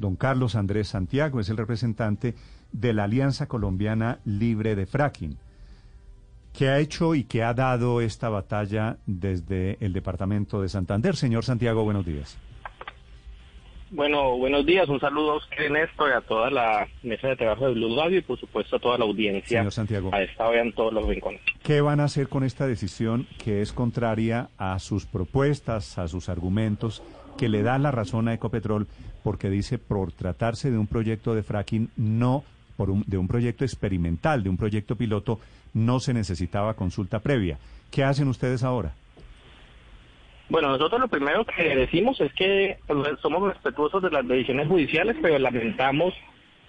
Don Carlos Andrés Santiago es el representante de la Alianza Colombiana Libre de Fracking. ¿Qué ha hecho y qué ha dado esta batalla desde el departamento de Santander? Señor Santiago, buenos días. Bueno, buenos días. Un saludo a usted, Néstor, y a toda la mesa de trabajo de Blue Radio y, por supuesto, a toda la audiencia. Señor Santiago. A esta hora en todos los rincones. ¿Qué van a hacer con esta decisión que es contraria a sus propuestas, a sus argumentos, que le da la razón a Ecopetrol porque dice por tratarse de un proyecto de fracking, no por un, de un proyecto experimental, de un proyecto piloto, no se necesitaba consulta previa? ¿Qué hacen ustedes ahora? Bueno, nosotros lo primero que decimos es que somos respetuosos de las decisiones judiciales, pero lamentamos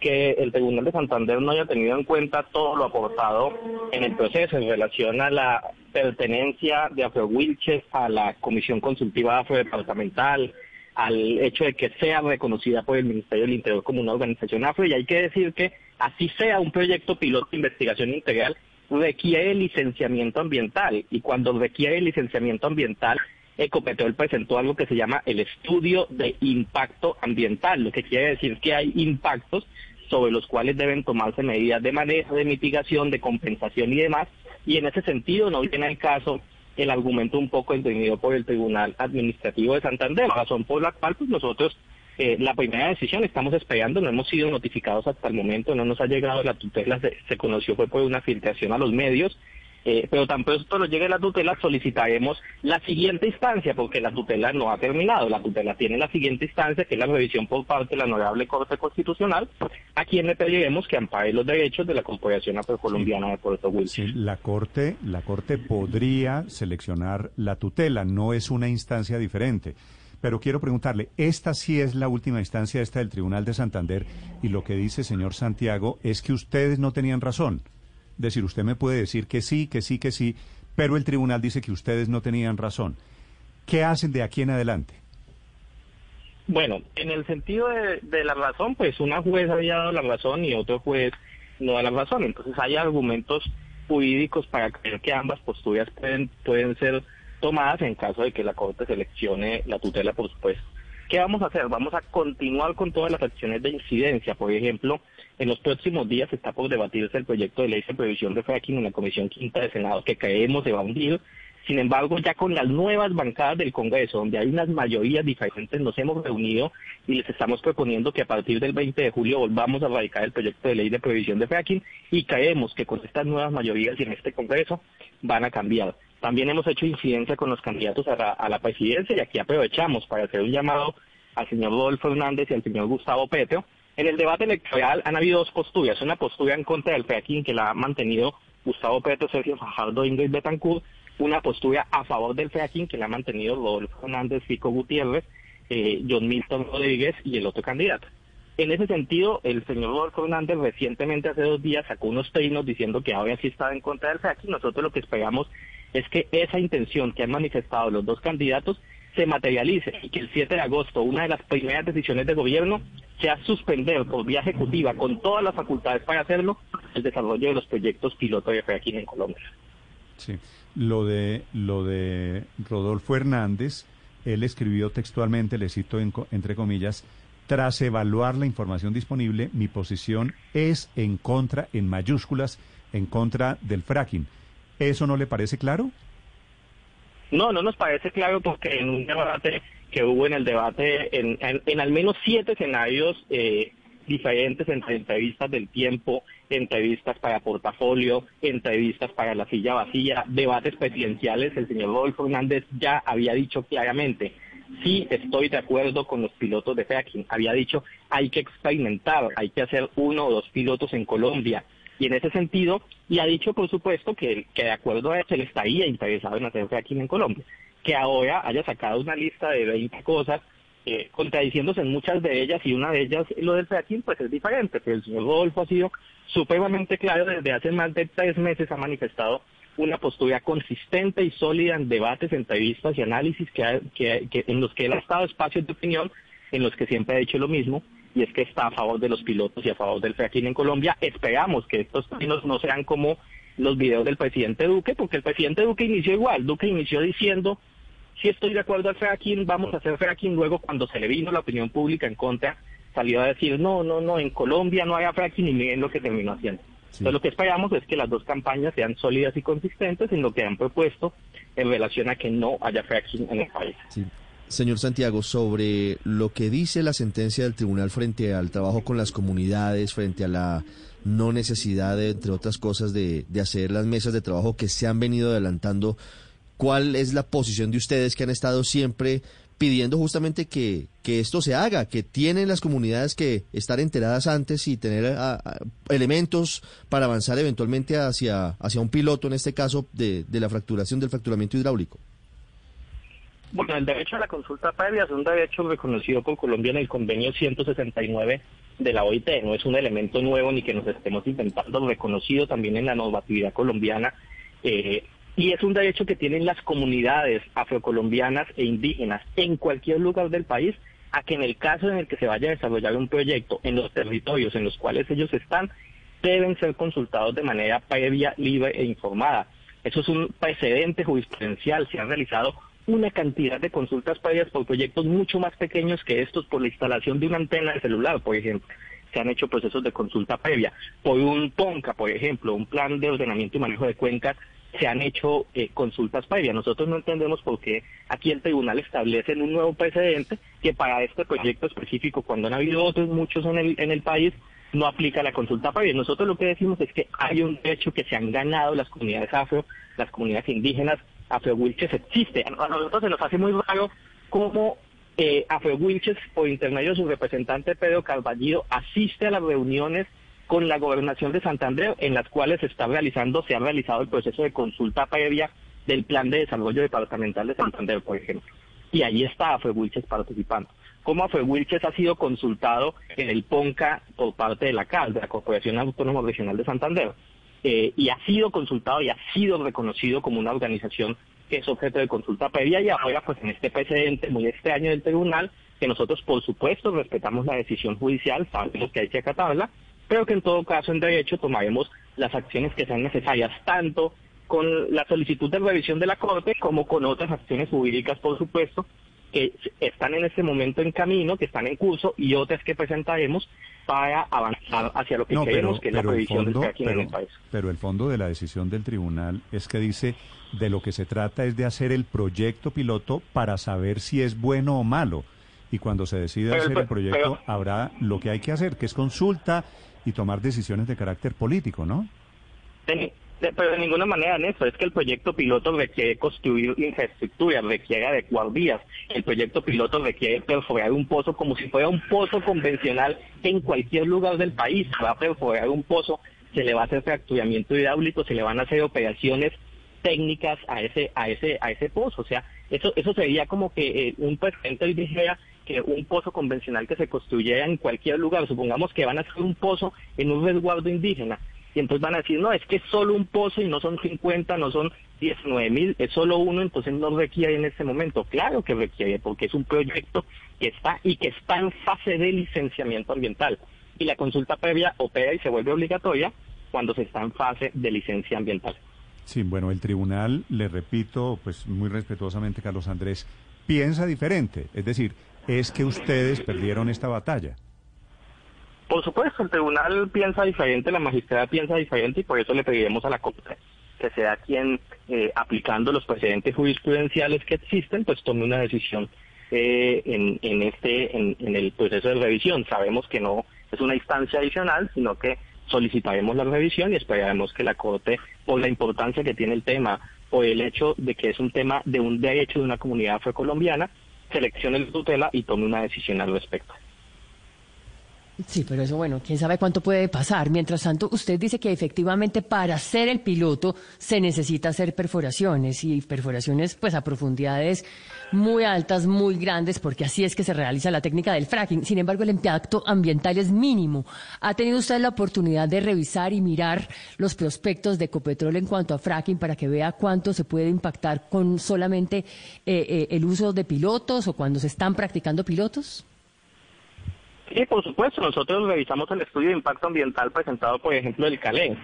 que el Tribunal de Santander no haya tenido en cuenta todo lo aportado en el proceso en relación a la pertenencia de Afro Wilches a la Comisión Consultiva Afrodepartamental, al hecho de que sea reconocida por el Ministerio del Interior como una organización afro, y hay que decir que así sea un proyecto piloto de investigación integral, requiere licenciamiento ambiental, y cuando requiere licenciamiento ambiental, Ecopetrol presentó algo que se llama el estudio de impacto ambiental, lo que quiere decir que hay impactos sobre los cuales deben tomarse medidas de manejo, de mitigación, de compensación y demás. Y en ese sentido no viene el caso el argumento un poco entendido por el Tribunal Administrativo de Santander, razón por la cual pues nosotros eh, la primera decisión estamos esperando, no hemos sido notificados hasta el momento, no nos ha llegado la tutela, se conoció fue por una filtración a los medios eh, pero tan pronto nos llegue la tutela solicitaremos la siguiente instancia, porque la tutela no ha terminado, la tutela tiene la siguiente instancia, que es la revisión por parte de la Honorable Corte Constitucional, a quien le pediremos que ampare los derechos de la Corporación Afrocolombiana de Puerto Wilson. Sí, la Corte, la Corte podría seleccionar la tutela, no es una instancia diferente. Pero quiero preguntarle, esta sí es la última instancia, esta del Tribunal de Santander, y lo que dice señor Santiago es que ustedes no tenían razón decir, usted me puede decir que sí, que sí, que sí, pero el tribunal dice que ustedes no tenían razón. ¿Qué hacen de aquí en adelante? Bueno, en el sentido de, la razón, pues una juez había dado la razón y otro juez no da la razón. Entonces hay argumentos jurídicos para creer que ambas posturas pueden, pueden ser tomadas en caso de que la Corte seleccione la tutela, por supuesto. ¿Qué vamos a hacer? Vamos a continuar con todas las acciones de incidencia. Por ejemplo, en los próximos días está por debatirse el proyecto de ley de previsión de fracking en la Comisión Quinta de Senado, que creemos se va a hundir. Sin embargo, ya con las nuevas bancadas del Congreso, donde hay unas mayorías diferentes, nos hemos reunido y les estamos proponiendo que a partir del 20 de julio volvamos a radicar el proyecto de ley de previsión de fracking y creemos que con estas nuevas mayorías y en este Congreso van a cambiar. También hemos hecho incidencia con los candidatos a la, presidencia y aquí aprovechamos para hacer un llamado al señor Rodolfo Hernández y al señor Gustavo Petro. En el debate electoral han habido dos posturas, una postura en contra del fracking que la ha mantenido Gustavo Petro, Sergio Fajardo, Ingrid Betancourt, una postura a favor del fracking que la ha mantenido Rodolfo Hernández, Fico Gutiérrez, eh, John Milton Rodríguez y el otro candidato. En ese sentido, el señor Rodolfo Hernández recientemente, hace dos días, sacó unos trinos diciendo que ahora sí estaba en contra del fracking. Nosotros lo que esperamos es que esa intención que han manifestado los dos candidatos se materialice y que el 7 de agosto una de las primeras decisiones de gobierno sea suspender por vía ejecutiva con todas las facultades para hacerlo el desarrollo de los proyectos piloto de fracking en Colombia. Sí, lo de lo de Rodolfo Hernández, él escribió textualmente, le cito entre comillas, tras evaluar la información disponible, mi posición es en contra, en mayúsculas, en contra del fracking. ¿Eso no le parece claro? No, no nos parece claro porque en un debate que hubo en el debate, en, en, al menos siete escenarios eh, diferentes entre entrevistas del tiempo, entrevistas para portafolio, entrevistas para la silla vacía, debates presidenciales, el señor Rodolfo Hernández ya había dicho claramente, sí estoy de acuerdo con los pilotos de fracking, había dicho hay que experimentar, hay que hacer uno o dos pilotos en Colombia, y en ese sentido, y ha dicho, por supuesto, que, que de acuerdo a eso, él estaría interesado en hacer fracking en Colombia. Que ahora haya sacado una lista de 20 cosas, eh, contradiciéndose en muchas de ellas, y una de ellas, lo del fracking, pues es diferente. Pero el señor Rodolfo ha sido supremamente claro, desde hace más de tres meses ha manifestado una postura consistente y sólida en debates, entrevistas y análisis que, que, en los que él ha estado espacios de opinión, en los que siempre ha dicho lo mismo, y es que está a favor de los pilotos y a favor del fracking en Colombia. Esperamos que estos términos no sean como los videos del presidente Duque, porque el presidente Duque inició igual. Duque inició diciendo, si estoy de acuerdo al fracking, vamos a hacer fracking. Luego, cuando se le vino la opinión pública en contra, salió a decir, no, no, no, en Colombia no hay fracking y miren lo que terminó haciendo. Entonces lo que esperamos es que las dos campañas sean sólidas y consistentes en lo que han propuesto en relación a que no haya fracking en el país. Señor Santiago, sobre lo que dice la sentencia del tribunal frente al trabajo con las comunidades, frente a la no necesidad, de, entre otras cosas, de, de hacer las mesas de trabajo que se han venido adelantando, ¿cuál es la posición de ustedes que han estado siempre pidiendo justamente que, que esto se haga, que tienen las comunidades que estar enteradas antes y tener elementos para avanzar eventualmente hacia, hacia un piloto, en este caso, de, de la fracturación del fracturamiento hidráulico? Bueno, el derecho a la consulta previa es un derecho reconocido por Colombia en el convenio 169 de la OIT. No es un elemento nuevo ni que nos estemos inventando, reconocido también en la normatividad colombiana. Eh, y es un derecho que tienen las comunidades afrocolombianas e indígenas en cualquier lugar del país a que en el caso en el que se vaya a desarrollar un proyecto en los territorios en los cuales ellos están, deben ser consultados de manera previa, libre e informada. Eso es un precedente jurisprudencial. Se han realizado una cantidad de consultas previas por proyectos mucho más pequeños que estos, por la instalación de una antena de celular, por ejemplo. Se han hecho procesos de consulta previa. Por un PONCA, por ejemplo, un plan de ordenamiento y manejo de cuencas, se han hecho eh, consultas previas. Nosotros no entendemos por qué aquí el tribunal establece un nuevo precedente que para este proyecto específico, cuando han habido otros muchos en el, en el país, no aplica la consulta previa. Nosotros lo que decimos es que hay un derecho que se han ganado las comunidades afro, las comunidades indígenas, Afro Wilches existe. A nosotros se nos hace muy raro cómo eh, Afro Wilches, por intermedio de su representante Pedro Carballido, asiste a las reuniones con la gobernación de Santander, en las cuales se está realizando, se ha realizado el proceso de consulta previa del plan de desarrollo departamental de Santander, por ejemplo. Y ahí está Afro Wilches participando. Cómo Afro Wilches ha sido consultado en el PONCA por parte de la CAL, de la Corporación Autónoma Regional de Santander. Eh, y ha sido consultado y ha sido reconocido como una organización que es objeto de consulta previa y ahora pues en este precedente muy extraño del tribunal que nosotros por supuesto respetamos la decisión judicial, sabemos que hay que acatarla, pero que en todo caso en derecho tomaremos las acciones que sean necesarias tanto con la solicitud de revisión de la Corte como con otras acciones jurídicas por supuesto que están en este momento en camino, que están en curso y otras que presentaremos para avanzar hacia lo que creemos que es la previsión del pero, en el país. Pero el fondo de la decisión del tribunal es que dice de lo que se trata es de hacer el proyecto piloto para saber si es bueno o malo. Y cuando se decida hacer el proyecto habrá lo que hay que hacer, que es consulta y tomar decisiones de carácter político, ¿no? Pero de ninguna manera, eso es que el proyecto piloto requiere construir infraestructura, requiere adecuar vías. El proyecto piloto requiere perforar un pozo como si fuera un pozo convencional en cualquier lugar del país. Va a perforar un pozo, se le va a hacer fracturamiento hidráulico, se le van a hacer operaciones técnicas a ese a ese a ese pozo, o sea, eso eso sería como que eh, un presidente dijera que un pozo convencional que se construyera en cualquier lugar, supongamos que van a hacer un pozo en un resguardo indígena, y entonces van a decir, no, es que es solo un pozo y no son 50, no son 19 mil, es solo uno, entonces no requiere en este momento. Claro que requiere, porque es un proyecto que está y que está en fase de licenciamiento ambiental. Y la consulta previa opera y se vuelve obligatoria cuando se está en fase de licencia ambiental. Sí, bueno, el tribunal, le repito, pues muy respetuosamente, Carlos Andrés, piensa diferente. Es decir, es que ustedes perdieron esta batalla. Por supuesto, el tribunal piensa diferente, la magistrada piensa diferente y por eso le pediremos a la Corte que sea quien, eh, aplicando los precedentes jurisprudenciales que existen, pues tome una decisión eh, en, este, en, el proceso de revisión. Sabemos que no es una instancia adicional, sino que solicitaremos la revisión y esperaremos que la Corte, por la importancia que tiene el tema, o el hecho de que es un tema de un derecho de una comunidad afrocolombiana, seleccione la tutela y tome una decisión al respecto. Sí, pero eso, bueno, quién sabe cuánto puede pasar. Mientras tanto, usted dice que efectivamente para hacer el piloto se necesita hacer perforaciones y perforaciones pues a profundidades muy altas, muy grandes, porque así es que se realiza la técnica del fracking. Sin embargo, el impacto ambiental es mínimo. ¿Ha tenido usted la oportunidad de revisar y mirar los prospectos de Ecopetrol en cuanto a fracking para que vea cuánto se puede impactar con solamente eh, eh, el uso de pilotos o cuando se están practicando pilotos? Sí, por supuesto. Nosotros revisamos el estudio de impacto ambiental presentado, por ejemplo, del Calé.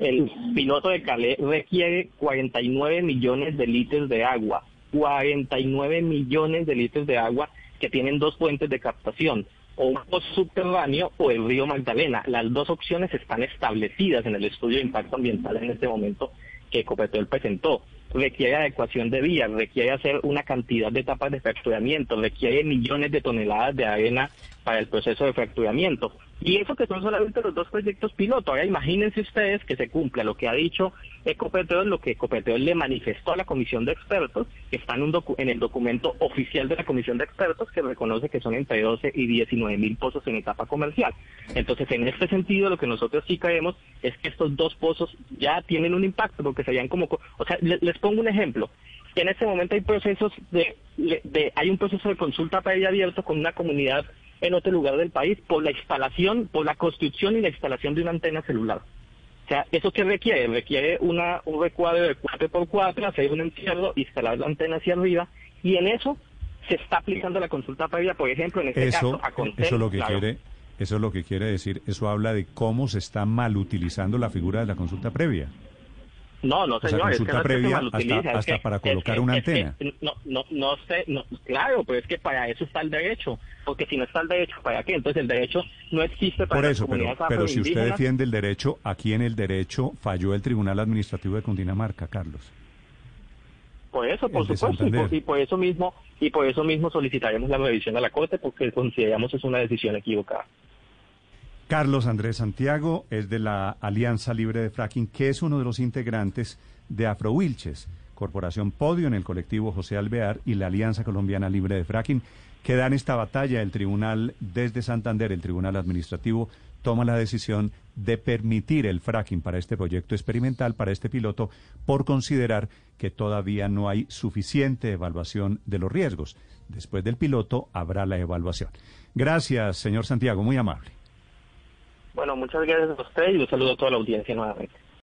El piloto de Calé requiere 49 millones de litros de agua. 49 millones de litros de agua que tienen dos fuentes de captación. o un pozo subterráneo o el río Magdalena. Las dos opciones están establecidas en el estudio de impacto ambiental en este momento que Ecopetrol presentó. Requiere adecuación de vías, requiere hacer una cantidad de etapas de fracturamiento, requiere millones de toneladas de arena para el proceso de fracturamiento. Y eso que son solamente los dos proyectos piloto. Ahora imagínense ustedes que se cumpla lo que ha dicho Ecopetrol, lo que Ecopetrol le manifestó a la comisión de expertos, que está en, un en el documento oficial de la comisión de expertos que reconoce que son entre 12 y 19 mil pozos en etapa comercial. Entonces, en este sentido, lo que nosotros sí creemos es que estos dos pozos ya tienen un impacto, porque serían como... O sea, les, pongo un ejemplo. En este momento hay procesos de, de hay un proceso de consulta previa abierto con una comunidad en otro lugar del país por la instalación, por la construcción y la instalación de una antena celular. O sea, ¿eso qué requiere? Requiere una, un recuadro de 4x4, hacer un encierro, instalar la antena hacia arriba, y en eso se está aplicando la consulta previa, por ejemplo, en este eso, caso, a Contel, Eso lo que quiere... Eso es lo que quiere decir, eso habla de cómo se está mal utilizando la figura de la consulta previa. No, no, señor, es que no previa hasta, para colocar una antena. no, no, no sé, no, claro, pero es que para eso está el derecho, porque si no está el derecho, ¿para qué? Entonces el derecho no existe para Por eso, pero, pero si usted defiende el derecho, aquí en el derecho falló el Tribunal Administrativo de Cundinamarca, Carlos. Por eso, por supuesto, y por, eso mismo y por eso mismo solicitaremos la revisión a la Corte porque consideramos es una decisión equivocada. Carlos Andrés Santiago es de la Alianza Libre de Fracking, que es uno de los integrantes de Afro Wilches, Corporación Podio en el colectivo José Alvear y la Alianza Colombiana Libre de Fracking, que dan esta batalla. El tribunal desde Santander, el Tribunal Administrativo, toma la decisión de permitir el fracking para este proyecto experimental, para este piloto, por considerar que todavía no hay suficiente evaluación de los riesgos. Después del piloto habrá la evaluación. Gracias, señor Santiago, muy amable. Bueno, muchas gracias a usted y un saludo a toda la audiencia nuevamente.